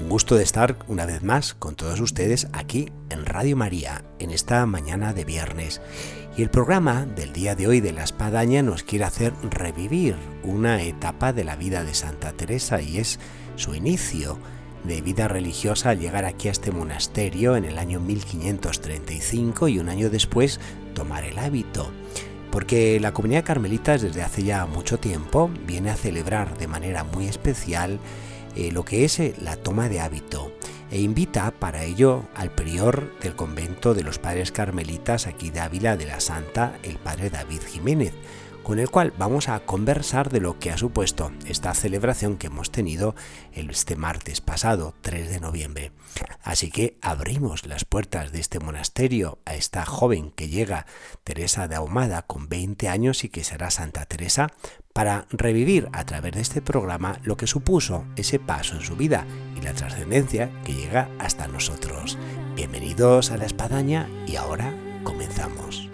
Un gusto de estar una vez más con todos ustedes aquí en Radio María en esta mañana de viernes. Y el programa del día de hoy de la Espadaña nos quiere hacer revivir una etapa de la vida de Santa Teresa y es su inicio de vida religiosa al llegar aquí a este monasterio en el año 1535 y un año después tomar el hábito. Porque la comunidad carmelita desde hace ya mucho tiempo viene a celebrar de manera muy especial eh, lo que es eh, la toma de hábito e invita para ello al prior del convento de los padres carmelitas aquí de Ávila de la Santa, el padre David Jiménez, con el cual vamos a conversar de lo que ha supuesto esta celebración que hemos tenido este martes pasado, 3 de noviembre. Así que abrimos las puertas de este monasterio a esta joven que llega, Teresa de Ahumada, con 20 años y que será Santa Teresa, para revivir a través de este programa lo que supuso ese paso en su vida y la trascendencia que llega hasta nosotros. Bienvenidos a la espadaña y ahora comenzamos.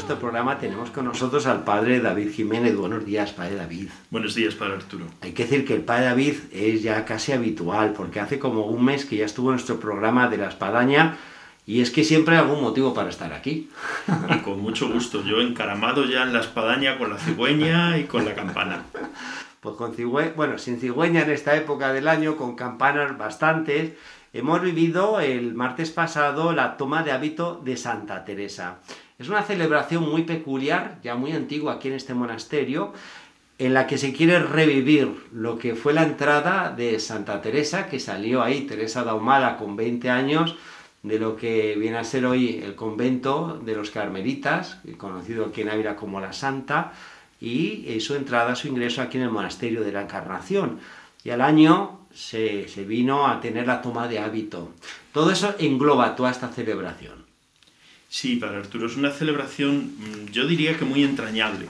Nuestro programa tenemos con nosotros al padre David Jiménez. Buenos días, padre David. Buenos días, padre Arturo. Hay que decir que el padre David es ya casi habitual, porque hace como un mes que ya estuvo en nuestro programa de la espadaña y es que siempre hay algún motivo para estar aquí. Y con mucho gusto. Yo encaramado ya en la espadaña con la cigüeña y con la campana. Pues con cigüeña, bueno, sin cigüeña en esta época del año, con campanas bastantes. Hemos vivido el martes pasado la toma de hábito de Santa Teresa. Es una celebración muy peculiar, ya muy antigua aquí en este monasterio, en la que se quiere revivir lo que fue la entrada de Santa Teresa, que salió ahí, Teresa de Ahumada, con 20 años, de lo que viene a ser hoy el convento de los carmelitas, conocido aquí en Ávila como la Santa, y su entrada, su ingreso aquí en el monasterio de la Encarnación. Y al año se, se vino a tener la toma de hábito. Todo eso engloba toda esta celebración. Sí, para Arturo es una celebración, mm, yo diría que muy entrañable,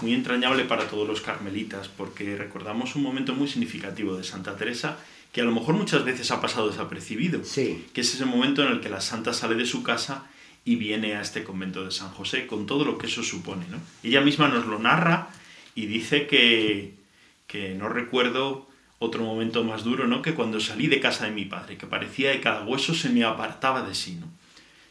muy entrañable para todos los carmelitas, porque recordamos un momento muy significativo de Santa Teresa que a lo mejor muchas veces ha pasado desapercibido, sí. que es ese momento en el que la santa sale de su casa y viene a este convento de San José, con todo lo que eso supone. ¿no? Ella misma nos lo narra y dice que, que no recuerdo otro momento más duro ¿no? que cuando salí de casa de mi padre, que parecía que cada hueso se me apartaba de sí. ¿no?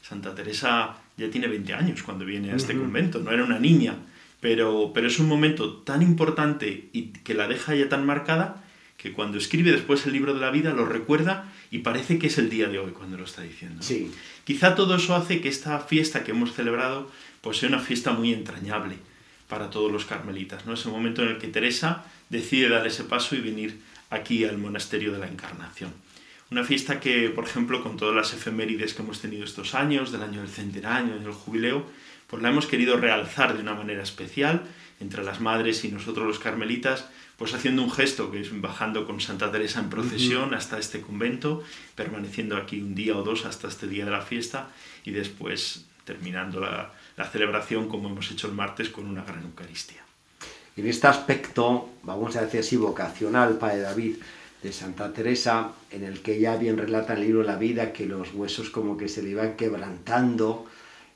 Santa Teresa ya tiene 20 años cuando viene a este convento, no era una niña, pero, pero es un momento tan importante y que la deja ya tan marcada que cuando escribe después el libro de la vida lo recuerda y parece que es el día de hoy cuando lo está diciendo. Sí. Quizá todo eso hace que esta fiesta que hemos celebrado pues sea una fiesta muy entrañable para todos los carmelitas, ¿no? Ese momento en el que Teresa decide dar ese paso y venir aquí al monasterio de la Encarnación. Una fiesta que, por ejemplo, con todas las efemérides que hemos tenido estos años, del año del centenario, del jubileo, pues la hemos querido realzar de una manera especial entre las madres y nosotros los carmelitas, pues haciendo un gesto que es bajando con Santa Teresa en procesión hasta este convento, permaneciendo aquí un día o dos hasta este día de la fiesta y después terminando la, la celebración como hemos hecho el martes con una gran Eucaristía. En este aspecto, vamos a decir así, vocacional, Padre David, de Santa Teresa, en el que ella bien relata el libro La vida que los huesos como que se le iban quebrantando,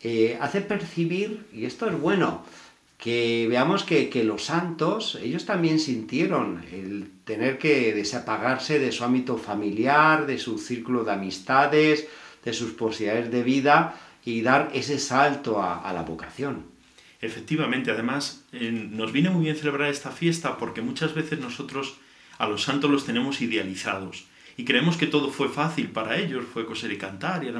eh, hace percibir, y esto es bueno, que veamos que, que, los santos, ellos también sintieron el tener que desapagarse de su ámbito familiar, de su círculo de amistades, de sus posibilidades de vida y dar ese salto a, la vocación. Efectivamente, además, nos viene muy bien celebrar esta fiesta porque muchas veces nosotros a los santos los tenemos idealizados y creemos que todo fue fácil para ellos, fue coser y cantar, y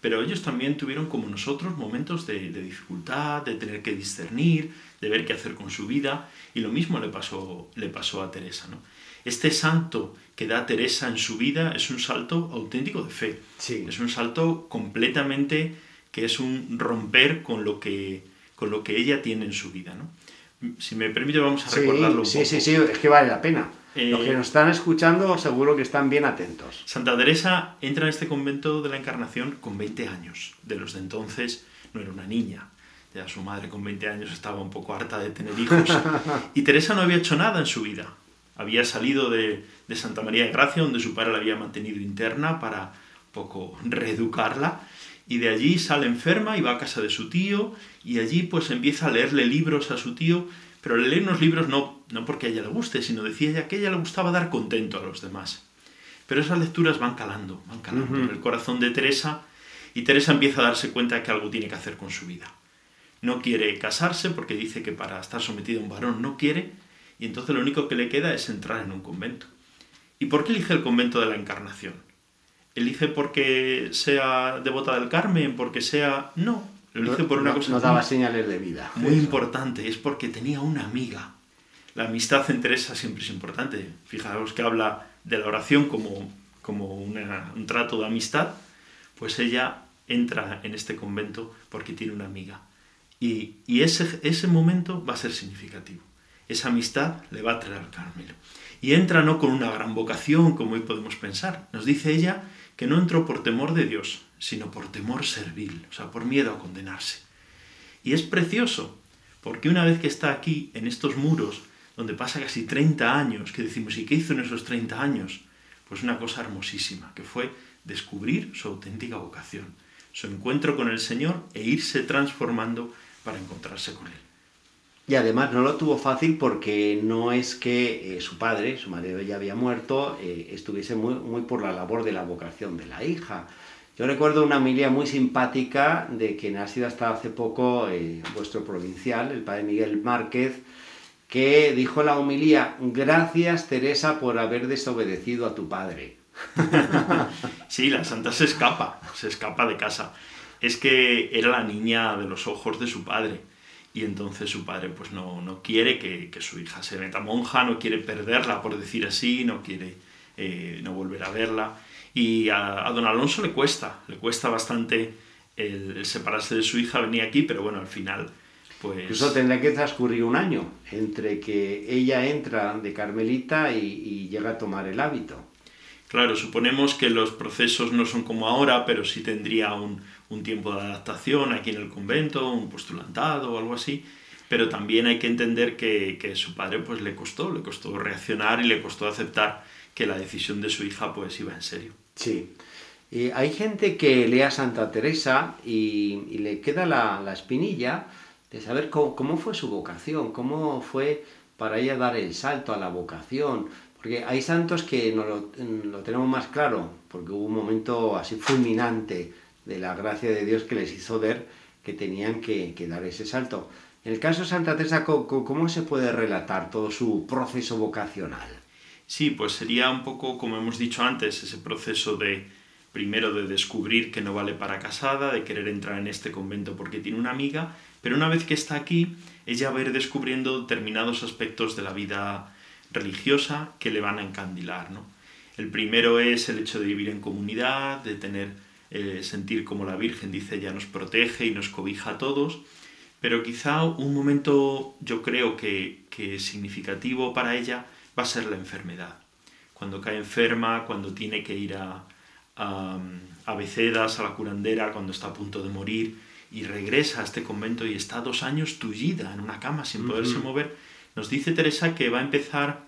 pero ellos también tuvieron como nosotros momentos de, dificultad, de tener que discernir, de ver qué hacer con su vida, y lo mismo le pasó, le pasó a Teresa. ¿no? Este santo que da Teresa en su vida es un salto auténtico de fe. Sí. Es un salto completamente que es un romper con lo que, con lo que ella tiene en su vida. ¿no? Si me permite, vamos a Sí, recordarlo un sí, poco. sí, sí, es que vale la pena. Eh, Los que nos están escuchando seguro que están bien atentos. Santa Teresa entra en este convento de la Encarnación con 20 años. De los de entonces no era una niña. Ya su madre con 20 años estaba un poco harta de tener hijos. Y Teresa no había hecho nada en su vida. Había salido de, de Santa María de Gracia, donde su padre la había mantenido interna para un poco reeducarla. Y de allí sale enferma y va a casa de su tío. Y allí pues empieza a leerle libros a su tío. Pero le lee unos libros no, no porque a ella le guste, sino decía ella que a ella le gustaba dar contento a los demás. Pero esas lecturas van calando, van calando en el corazón de Teresa y Teresa empieza a darse cuenta de que algo tiene que hacer con su vida. No quiere casarse porque dice que para estar sometida a un varón no quiere y entonces lo único que le queda es entrar en un convento. ¿Y por qué elige el convento de la Encarnación? ¿Elige porque sea devota del Carmen? ¿Porque sea...? No, lo elige por una no, cosa no muy- daba señales de vida. muy Eso. importante, es porque tenía una amiga. La amistad en Teresa siempre es importante. Fijaos que habla de la oración como, como una- un trato de amistad, pues ella entra en este convento porque tiene una amiga. Y, y ese, ese momento va a ser significativo. Esa amistad le va a traer al Carmelo. Y entra no con una gran vocación, como hoy podemos pensar. Nos dice ella que no entró por temor de Dios, sino por temor servil, o sea, por miedo a condenarse. Y es precioso, porque una vez que está aquí, en estos muros, donde pasa casi 30 años, que decimos, ¿y qué hizo en esos 30 años? Pues una cosa hermosísima, que fue descubrir su auténtica vocación, su encuentro con el Señor e irse transformando para encontrarse con Él. Y además no lo tuvo fácil porque no es que eh, su padre, su marido ya había muerto, eh, estuviese muy, muy por la labor de la vocación de la hija. Yo recuerdo una familia muy simpática de quien ha sido hasta hace poco eh, vuestro provincial, el padre Miguel Márquez, que dijo la homilía, gracias Teresa por haber desobedecido a tu padre. Sí, la santa se escapa, se escapa de casa. Es que era la niña de los ojos de su padre. Y entonces su padre pues no, no quiere que, que su hija se meta monja, no quiere perderla, por decir así, no quiere eh, no volver a verla. Y a, a don Alonso le cuesta, le cuesta bastante el, el separarse de su hija, venía aquí, pero bueno, al final pues... Incluso tendrá que transcurrir un año entre que ella entra de Carmelita y, y llega a tomar el hábito. Claro, suponemos que los procesos no son como ahora, pero sí tendría un, un tiempo de adaptación aquí en el convento, un postulantado o algo así. Pero también hay que entender que, que su padre pues le costó, le costó reaccionar y le costó aceptar que la decisión de su hija pues iba en serio. Sí. Y hay gente que lee a Santa Teresa y, le queda la, la espinilla de saber cómo, cómo fue su vocación, cómo fue para ella dar el salto a la vocación. Porque hay santos que no lo, lo tenemos más claro, porque hubo un momento así fulminante de la gracia de Dios que les hizo ver que tenían que, que dar ese salto. En el caso de Santa Teresa, ¿cómo, cómo se puede relatar todo su proceso vocacional? Sí, pues sería un poco, como hemos dicho antes, ese proceso de, primero de descubrir que no vale para casada, de querer entrar en este convento porque tiene una amiga, pero una vez que está aquí, ella va a ir descubriendo determinados aspectos de la vida religiosa que le van a encandilar, ¿no? El primero es el hecho de vivir en comunidad, de tener, eh, sentir como la Virgen, dice ella, nos protege y nos cobija a todos, pero quizá un momento, yo creo que, que significativo para ella va a ser la enfermedad. Cuando cae enferma, cuando tiene que ir a, a, a Becedas, a la curandera, cuando está a punto de morir y regresa a este convento y está dos años tullida en una cama sin poderse mover, nos dice Teresa que va a empezar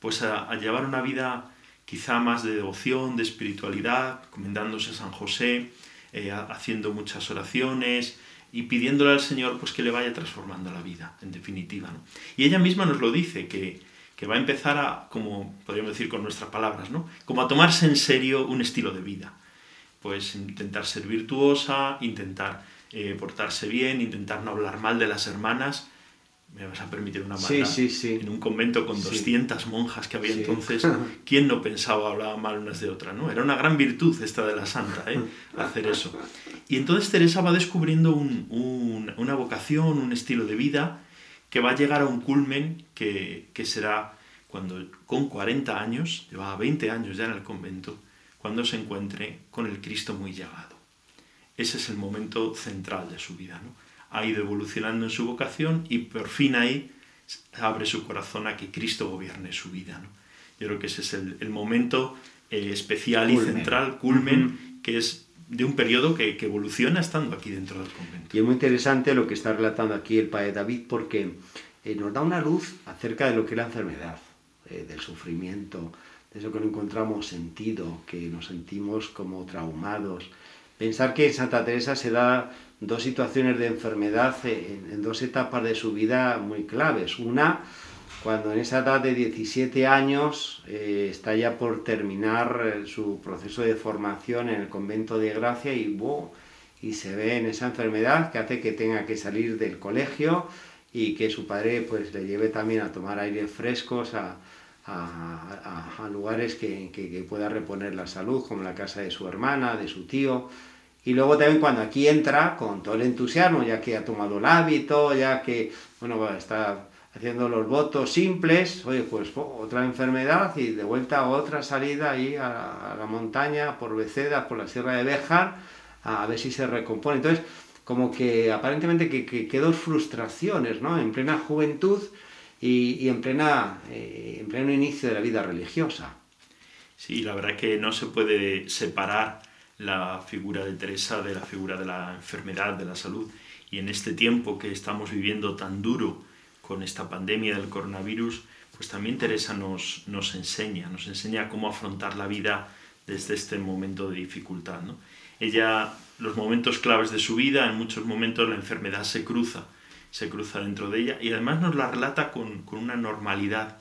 pues a, a llevar una vida quizá más de devoción, de espiritualidad, comendándose a San José, eh, ha- haciendo muchas oraciones y pidiéndole al Señor pues que le vaya transformando la vida, en definitiva. ¿no? Y ella misma nos lo dice, que, que va a empezar a, como podríamos decir con nuestras palabras, ¿no? como a tomarse en serio un estilo de vida. Pues intentar ser virtuosa, intentar eh, portarse bien, intentar no hablar mal de las hermanas. Me vas a permitir una Sí, maldad. sí, sí. En un convento con Sí. 200 monjas que había Sí. entonces, ¿quién no pensaba hablar mal unas de otras? ¿no? Era una gran virtud esta de la santa, ¿eh? hacer eso. Y entonces Teresa va descubriendo un- un- una vocación, un estilo de vida que va a llegar a un culmen que, que será cuando con 40 años, llevaba 20 años ya en el convento, cuando se encuentre con el Cristo muy llegado. Ese es el momento central de su vida. ¿no? Ha ido evolucionando en su vocación y por fin ahí abre su corazón a que Cristo gobierne su vida. ¿no? Yo creo que ese es el, momento eh, especial y central, culmen, que es de un periodo que, evoluciona estando aquí dentro del convento. Y es muy interesante lo que está relatando aquí el padre David porque eh, nos da una luz acerca de lo que es la enfermedad, eh, del sufrimiento, de eso que no encontramos sentido, que nos sentimos como traumados. Pensar que en Santa Teresa se da dos situaciones de enfermedad en, dos etapas de su vida muy claves. Una, cuando en esa edad de 17 años eh, está ya por terminar eh, su proceso de formación en el convento de Gracia y, y se ve en esa enfermedad que hace que tenga que salir del colegio y que su padre pues le lleve también a tomar aires frescos, a, a, lugares que, que, pueda reponer la salud, como la casa de su hermana, de su tío. Y luego también cuando aquí entra con todo el entusiasmo, ya que ha tomado el hábito, ya que bueno, está haciendo los votos simples, oye, pues otra enfermedad y de vuelta a otra salida ahí a, la montaña, por Beceda, por la Sierra de Béjar, a, ver si se recompone. Entonces, como que aparentemente que, que, dos frustraciones, ¿no? En plena juventud y, en, plena, eh, en pleno inicio de la vida religiosa. Sí, la verdad que no se puede separar la figura de Teresa de la figura de la enfermedad, de la salud. Y en este tiempo que estamos viviendo tan duro con esta pandemia del coronavirus, pues también Teresa nos, nos enseña, nos enseña cómo afrontar la vida desde este momento de dificultad. ¿no? Ella, los momentos claves de su vida, en muchos momentos la enfermedad se cruza se cruza dentro de ella y además nos la relata con, una normalidad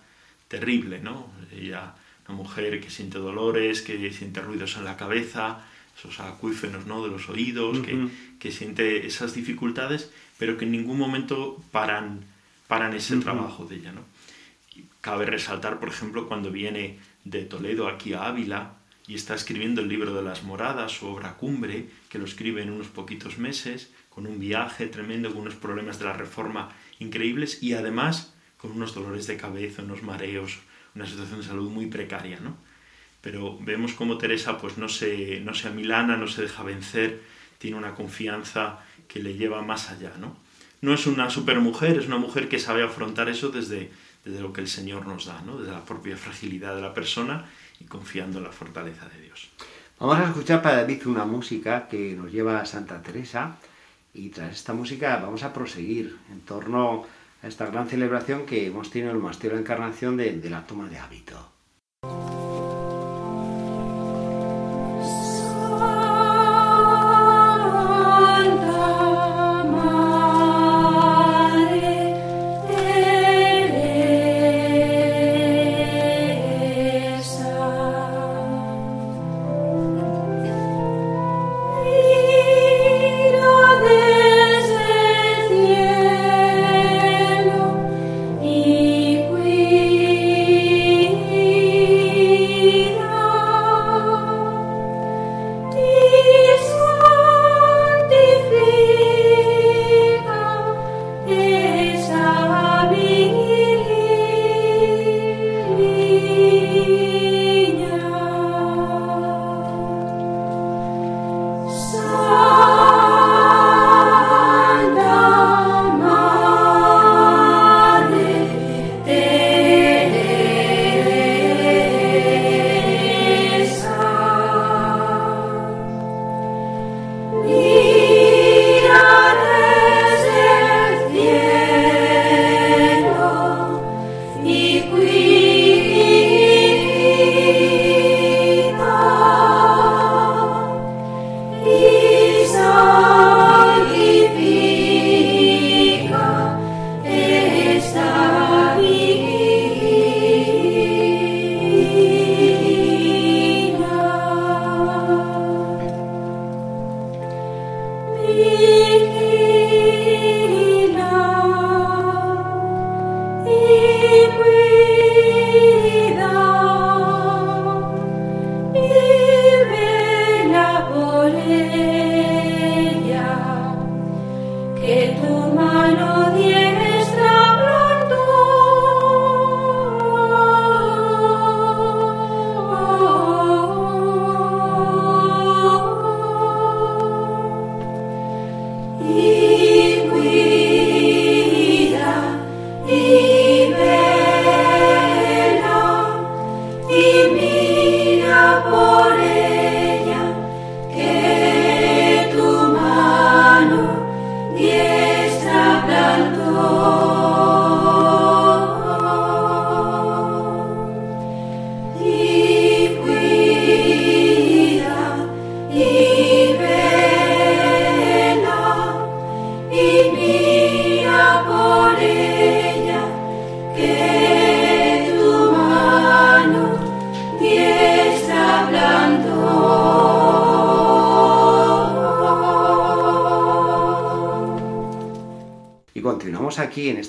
terrible, ¿no? Ella, una mujer que siente dolores, que siente ruidos en la cabeza, esos acuífenos ¿no? de los oídos, que, siente esas dificultades, pero que en ningún momento paran, paran ese trabajo de ella. ¿no? cabe resaltar, por ejemplo, cuando viene de Toledo aquí a Ávila y está escribiendo el libro de las moradas, su obra cumbre, que lo escribe en unos poquitos meses, con un viaje tremendo, con unos problemas de la reforma increíbles y además con unos dolores de cabeza, unos mareos, una situación de salud muy precaria, ¿no? Pero vemos cómo Teresa pues no se, no se amilana, no se deja vencer, tiene una confianza que le lleva más allá, ¿no? No es una supermujer, es una mujer que sabe afrontar eso desde, desde lo que el Señor nos da, ¿no? Desde la propia fragilidad de la persona y confiando en la fortaleza de Dios. Vamos a escuchar para David una música que nos lleva a Santa Teresa y tras esta música vamos a proseguir en torno a esta gran celebración que hemos tenido en el Monasterio de Encarnación de, de la toma de hábito.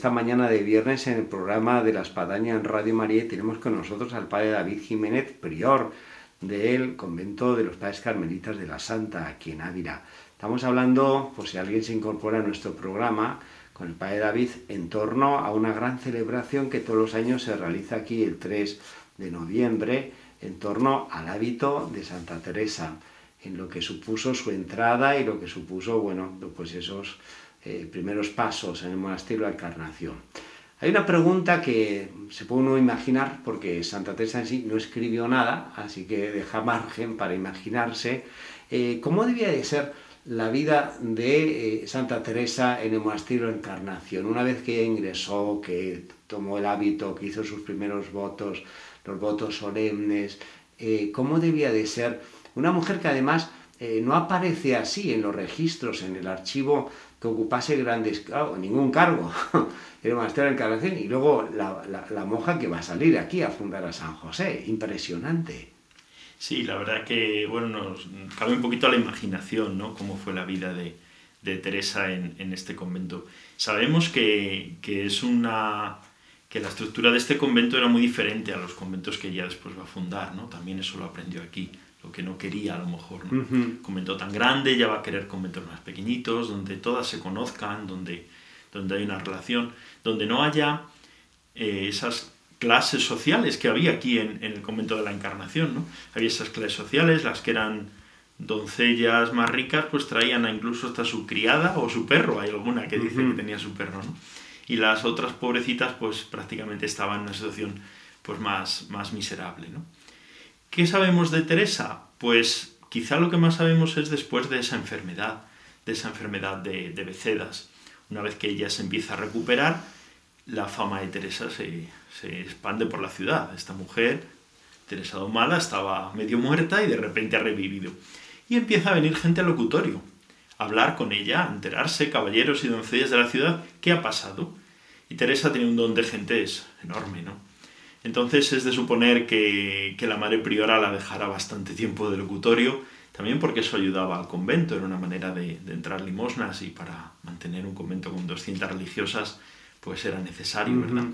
Esta mañana de viernes en el programa de la Espadaña en Radio María tenemos con nosotros al padre David Jiménez, prior del convento de los padres carmelitas de la Santa, aquí en Ávila. Estamos hablando, por si alguien se incorpora a nuestro programa, con el padre David en torno a una gran celebración que todos los años se realiza aquí el 3 de noviembre en torno al hábito de Santa Teresa, en lo que supuso su entrada y lo que supuso, bueno, pues esos eh, primeros pasos en el monasterio de la Encarnación. Hay una pregunta que se puede uno imaginar, porque Santa Teresa en sí no escribió nada, así que deja margen para imaginarse eh, cómo debía de ser la vida de eh, Santa Teresa en el monasterio de la Encarnación. Una vez que ingresó, que tomó el hábito, que hizo sus primeros votos, los votos solemnes, cómo debía de ser una mujer que además no aparece así en los registros, en el archivo que ocupase grandes, ningún cargo era monasterio de Encarnación y luego la, la, monja que va a salir aquí a fundar a San José, impresionante. Sí, la verdad que, bueno, nos cabe un poquito a la imaginación, ¿no? Cómo fue la vida de, de Teresa en, en, este convento. Sabemos que, que, es una que la estructura de este convento era muy diferente a los conventos que ella después va a fundar, ¿no? También eso lo aprendió aquí lo que no quería a lo mejor. ¿no? Convento tan grande, ya va a querer conventos más pequeñitos, donde todas se conozcan, donde, donde hay una relación, donde no haya eh, esas clases sociales que había aquí en, en, el convento de la Encarnación. ¿no? Había esas clases sociales, las que eran doncellas más ricas, pues traían a incluso hasta su criada o su perro, hay alguna que dice que tenía su perro, ¿no? Y las otras pobrecitas, pues prácticamente estaban en una situación pues más, más miserable, ¿no? ¿Qué sabemos de Teresa? Pues quizá lo que más sabemos es después de esa enfermedad, de esa enfermedad de, Becedas. Una vez que ella se empieza a recuperar, la fama de Teresa se, se expande por la ciudad. Esta mujer, Teresa Domala, estaba medio muerta y de repente ha revivido. Y empieza a venir gente al locutorio, a hablar con ella, a enterarse, caballeros y doncellas de la ciudad, qué ha pasado. Y Teresa tiene un don de gente enorme, ¿no? Entonces es de suponer que, la madre priora la dejara bastante tiempo de locutorio, también porque eso ayudaba al convento, era una manera de, entrar limosnas y para mantener un convento con 200 religiosas pues era necesario, ¿verdad?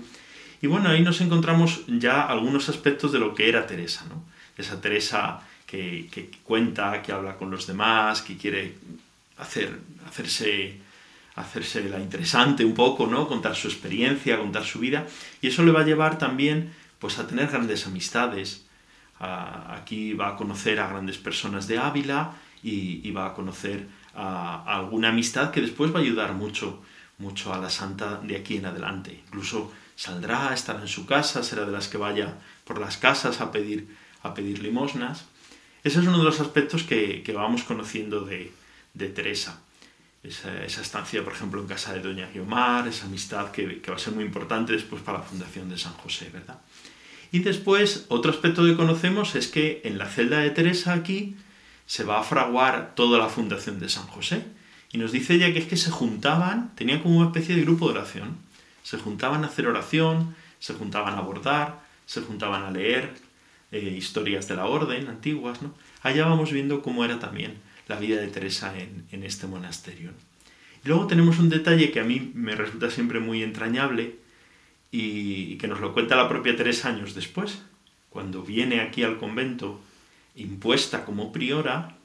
Y bueno, ahí nos encontramos ya algunos aspectos de lo que era Teresa, ¿no? Esa Teresa que, que cuenta, que habla con los demás, que quiere hacer, hacerse hacerse la interesante un poco, ¿no? Contar su experiencia, contar su vida. Y eso le va a llevar también pues, a tener grandes amistades. aquí va a conocer a grandes personas de Ávila y, va a conocer a, alguna amistad que después va a ayudar mucho, mucho a la santa de aquí en adelante. Incluso saldrá, estará en su casa, será de las que vaya por las casas a pedir, a pedir limosnas. Ese es uno de los aspectos que, vamos conociendo de, de Teresa esa, estancia, por ejemplo, en casa de Doña Guiomar, esa amistad que, va a ser muy importante después para la fundación de San José, ¿verdad? Y después, otro aspecto que conocemos es que en la celda de Teresa aquí se va a fraguar toda la fundación de San José. Y nos dice ella que es que se juntaban, tenían como una especie de grupo de oración. Se juntaban a hacer oración, se juntaban a bordar, se juntaban a leer eh, historias de la orden antiguas, ¿no? Allá vamos viendo cómo era también la vida de Teresa en, este monasterio. Y luego tenemos un detalle que a mí me resulta siempre muy entrañable y, que nos lo cuenta la propia Teresa años después, cuando viene aquí al convento impuesta como priora,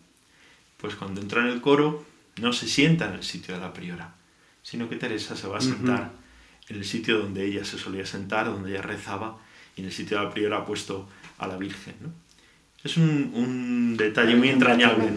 pues cuando entra en el coro no se sienta en el sitio de la priora, sino que Teresa se va a sentar en el sitio donde ella se solía sentar, donde ella rezaba, y en el sitio de la priora ha puesto a la Virgen. Es un, detalle muy entrañable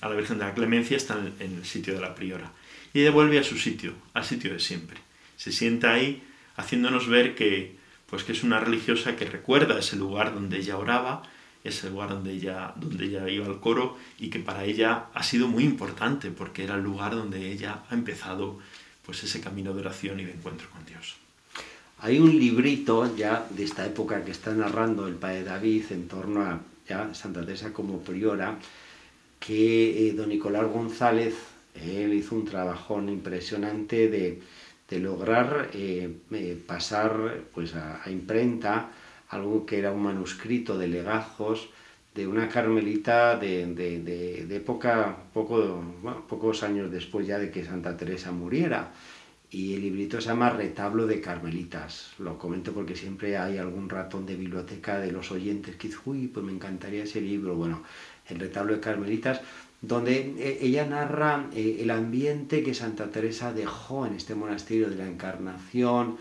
a la Virgen de la Clemencia está en el sitio de la priora. Y ella vuelve a su sitio, al sitio de siempre. Se sienta ahí haciéndonos ver que, pues que es una religiosa que recuerda ese lugar donde ella oraba, ese lugar donde ella, donde ella iba al coro y que para ella ha sido muy importante porque era el lugar donde ella ha empezado pues ese camino de oración y de encuentro con Dios. Hay un librito ya de esta época que está narrando el padre David en torno a Santa Teresa como priora, que eh, don Nicolás González Él hizo un trabajón impresionante de, lograr eh, eh, pasar pues, a, imprenta algo que era un manuscrito de legajos de una carmelita de, época, poco, pocos años después ya de que Santa Teresa muriera. Y el librito se llama Retablo de Carmelitas. Lo comento porque siempre hay algún ratón de biblioteca de los oyentes que dice, uy, pues me encantaría ese libro. Bueno, el Retablo de Carmelitas, donde eh, ella narra eh, el ambiente que Santa Teresa dejó en este monasterio de la Encarnación,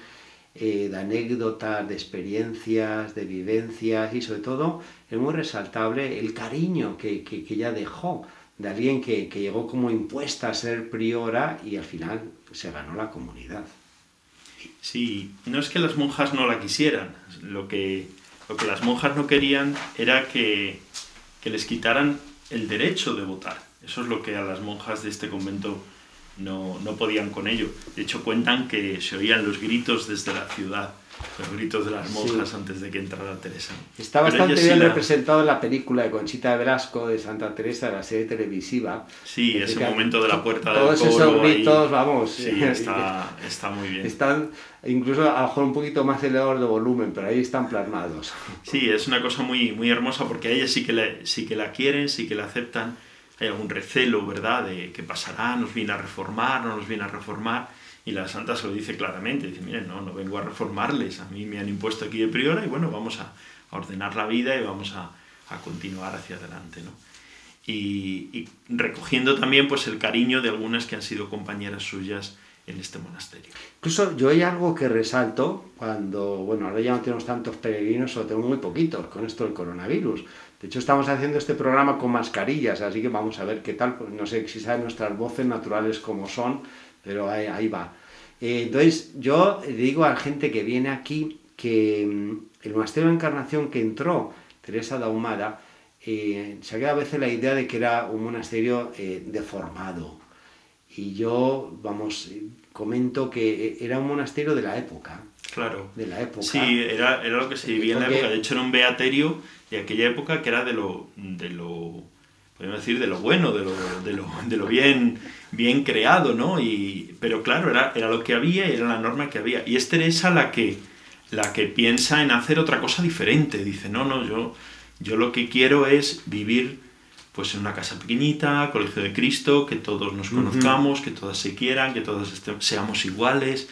eh, de anécdotas, de experiencias, de vivencias y sobre todo es muy resaltable el cariño que, que, ella dejó de alguien que, que, llegó como impuesta a ser priora y al final se ganó la comunidad. Sí, no es que las monjas no la quisieran, lo que, lo que las monjas no querían era que, que les quitaran el derecho de votar. Eso es lo que a las monjas de este convento no, no podían con ello. De hecho, cuentan que se oían los gritos desde la ciudad, los gritos de las monjas antes de que entrara Teresa. Está bastante bien representado en la película de Conchita de Velasco de Santa Teresa, la serie televisiva. Sí, ese momento de la puerta del Todos esos gritos, vamos. Sí, está, está, muy bien. Están incluso a lo mejor un poquito más elevador de volumen, pero ahí están plasmados. Sí, es una cosa muy, muy hermosa porque a ella sí que, sí que la quieren, sí que la aceptan hay algún recelo, ¿verdad?, de qué pasará, nos viene a reformar, no nos viene a reformar. Y la santa se lo dice claramente, dice, miren, no, no vengo a reformarles, a mí me han impuesto aquí de priora y bueno, vamos a, ordenar la vida y vamos a, continuar hacia adelante, ¿no? Y, recogiendo también pues el cariño de algunas que han sido compañeras suyas en este monasterio. Incluso yo hay algo que resalto cuando, bueno, ahora ya no tenemos tantos peregrinos, o tenemos muy poquitos con esto del coronavirus, de hecho, estamos haciendo este programa con mascarillas, así que vamos a ver qué tal. Pues no sé si saben nuestras voces naturales como son, pero ahí, va. Eh, entonces, yo digo a la gente que viene aquí que mm, el monasterio de Encarnación que entró Teresa de Ahumada, eh, se ha quedado a veces la idea de que era un monasterio eh, deformado. Y yo, vamos, comento que era un monasterio de la época. Claro. De la época. Sí, era, era lo que se vivía en la época. De hecho, era un beaterio de aquella época que era de lo, de lo podemos decir, de lo bueno, de lo, de lo, de lo bien, bien creado, ¿no? Y, pero claro, era, era lo que había y era la norma que había. Y es Teresa la que, la que piensa en hacer otra cosa diferente. Dice, no, no, yo, yo lo que quiero es vivir pues en una casa pequeñita, colegio de Cristo, que todos nos conozcamos, que todas se quieran, que todos seamos iguales.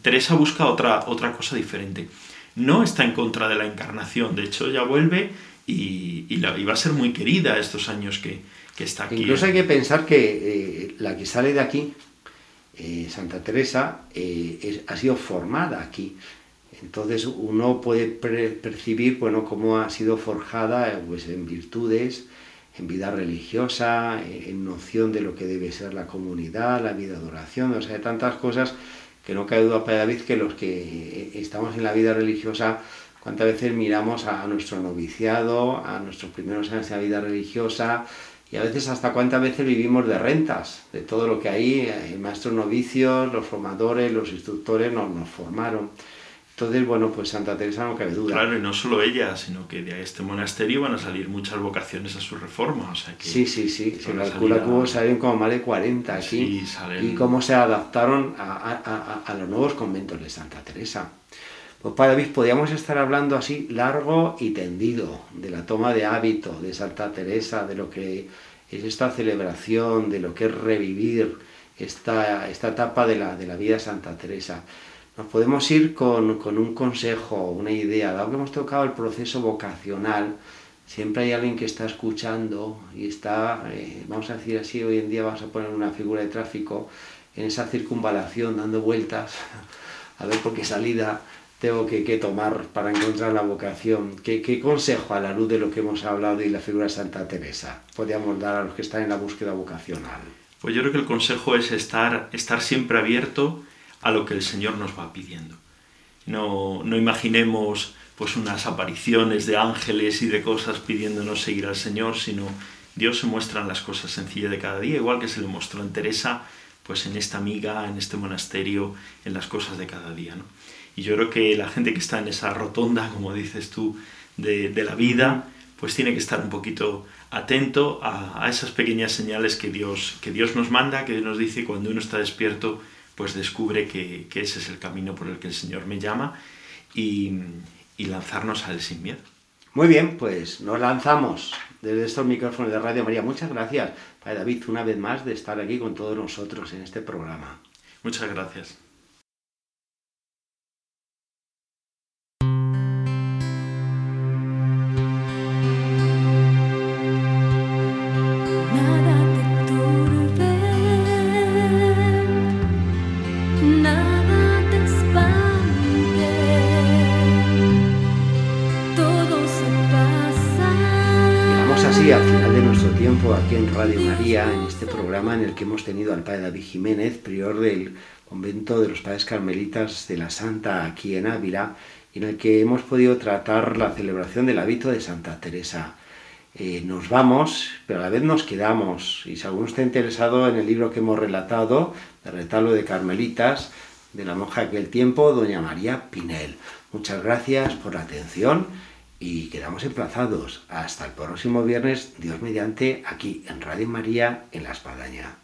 Teresa busca otra, otra cosa diferente no está en contra de la encarnación, de hecho ya vuelve y, y, la, va a ser muy querida estos años que, está aquí. Incluso hay que pensar que eh, la que sale de aquí, eh, Santa Teresa, eh, ha sido formada aquí. Entonces uno puede percibir bueno, cómo ha sido forjada pues, en virtudes, en vida religiosa, en noción de lo que debe ser la comunidad, la vida de oración, o sea, tantas cosas que no cabe duda para David que los que estamos en la vida religiosa, cuántas veces miramos a, nuestro noviciado, a nuestros primeros años de la vida religiosa, y a veces hasta cuántas veces vivimos de rentas, de todo lo que hay, eh, maestros novicios, los formadores, los instructores nos, nos formaron. Entonces, bueno, pues Santa Teresa no cabe duda. Claro, y no solo ella, sino que de este monasterio van a salir muchas vocaciones a su reforma. O sea que sí, sí, sí. Se calcula que hubo, salen como más de 40 aquí. Sí, salen... Y cómo se adaptaron a, a, a, los nuevos conventos de Santa Teresa. Pues Padre David, podríamos estar hablando así largo y tendido de la toma de hábito de Santa Teresa, de lo que es esta celebración, de lo que es revivir esta, esta etapa de la, de la vida de Santa Teresa. Nos podemos ir con, un consejo, una idea, dado que hemos tocado el proceso vocacional, siempre hay alguien que está escuchando y está, eh, vamos a decir así, hoy en día vamos a poner una figura de tráfico en esa circunvalación dando vueltas a ver por qué salida tengo que, tomar para encontrar la vocación. ¿Qué, ¿Qué, consejo a la luz de lo que hemos hablado y la figura de Santa Teresa podríamos dar a los que están en la búsqueda vocacional? Pues yo creo que el consejo es estar, estar siempre abierto a lo que el Señor nos va pidiendo. No, no imaginemos pues unas apariciones de ángeles y de cosas pidiéndonos seguir al Señor, sino Dios se muestra en las cosas sencillas de cada día, igual que se le mostró en Teresa, pues en esta amiga, en este monasterio, en las cosas de cada día. ¿no? Y yo creo que la gente que está en esa rotonda, como dices tú, de, de la vida, pues tiene que estar un poquito atento a, esas pequeñas señales que Dios, que Dios nos manda, que nos dice cuando uno está despierto, pues descubre que, ese es el camino por el que el Señor me llama y, y lanzarnos a Él sin miedo. Muy bien, pues nos lanzamos desde estos micrófonos de Radio María. Muchas gracias, Padre David, una vez más de estar aquí con todos nosotros en este programa. Muchas gracias. Que hemos tenido al Padre David Jiménez, prior del convento de los Padres Carmelitas de la Santa aquí en Ávila, y en el que hemos podido tratar la celebración del hábito de Santa Teresa. Eh, nos vamos, pero a la vez nos quedamos, y si alguno está interesado en el libro que hemos relatado, de retablo de Carmelitas, de la monja de aquel tiempo, doña María Pinel. Muchas gracias por la atención y quedamos emplazados hasta el próximo viernes, Dios mediante, aquí en Radio María, en La Espadaña.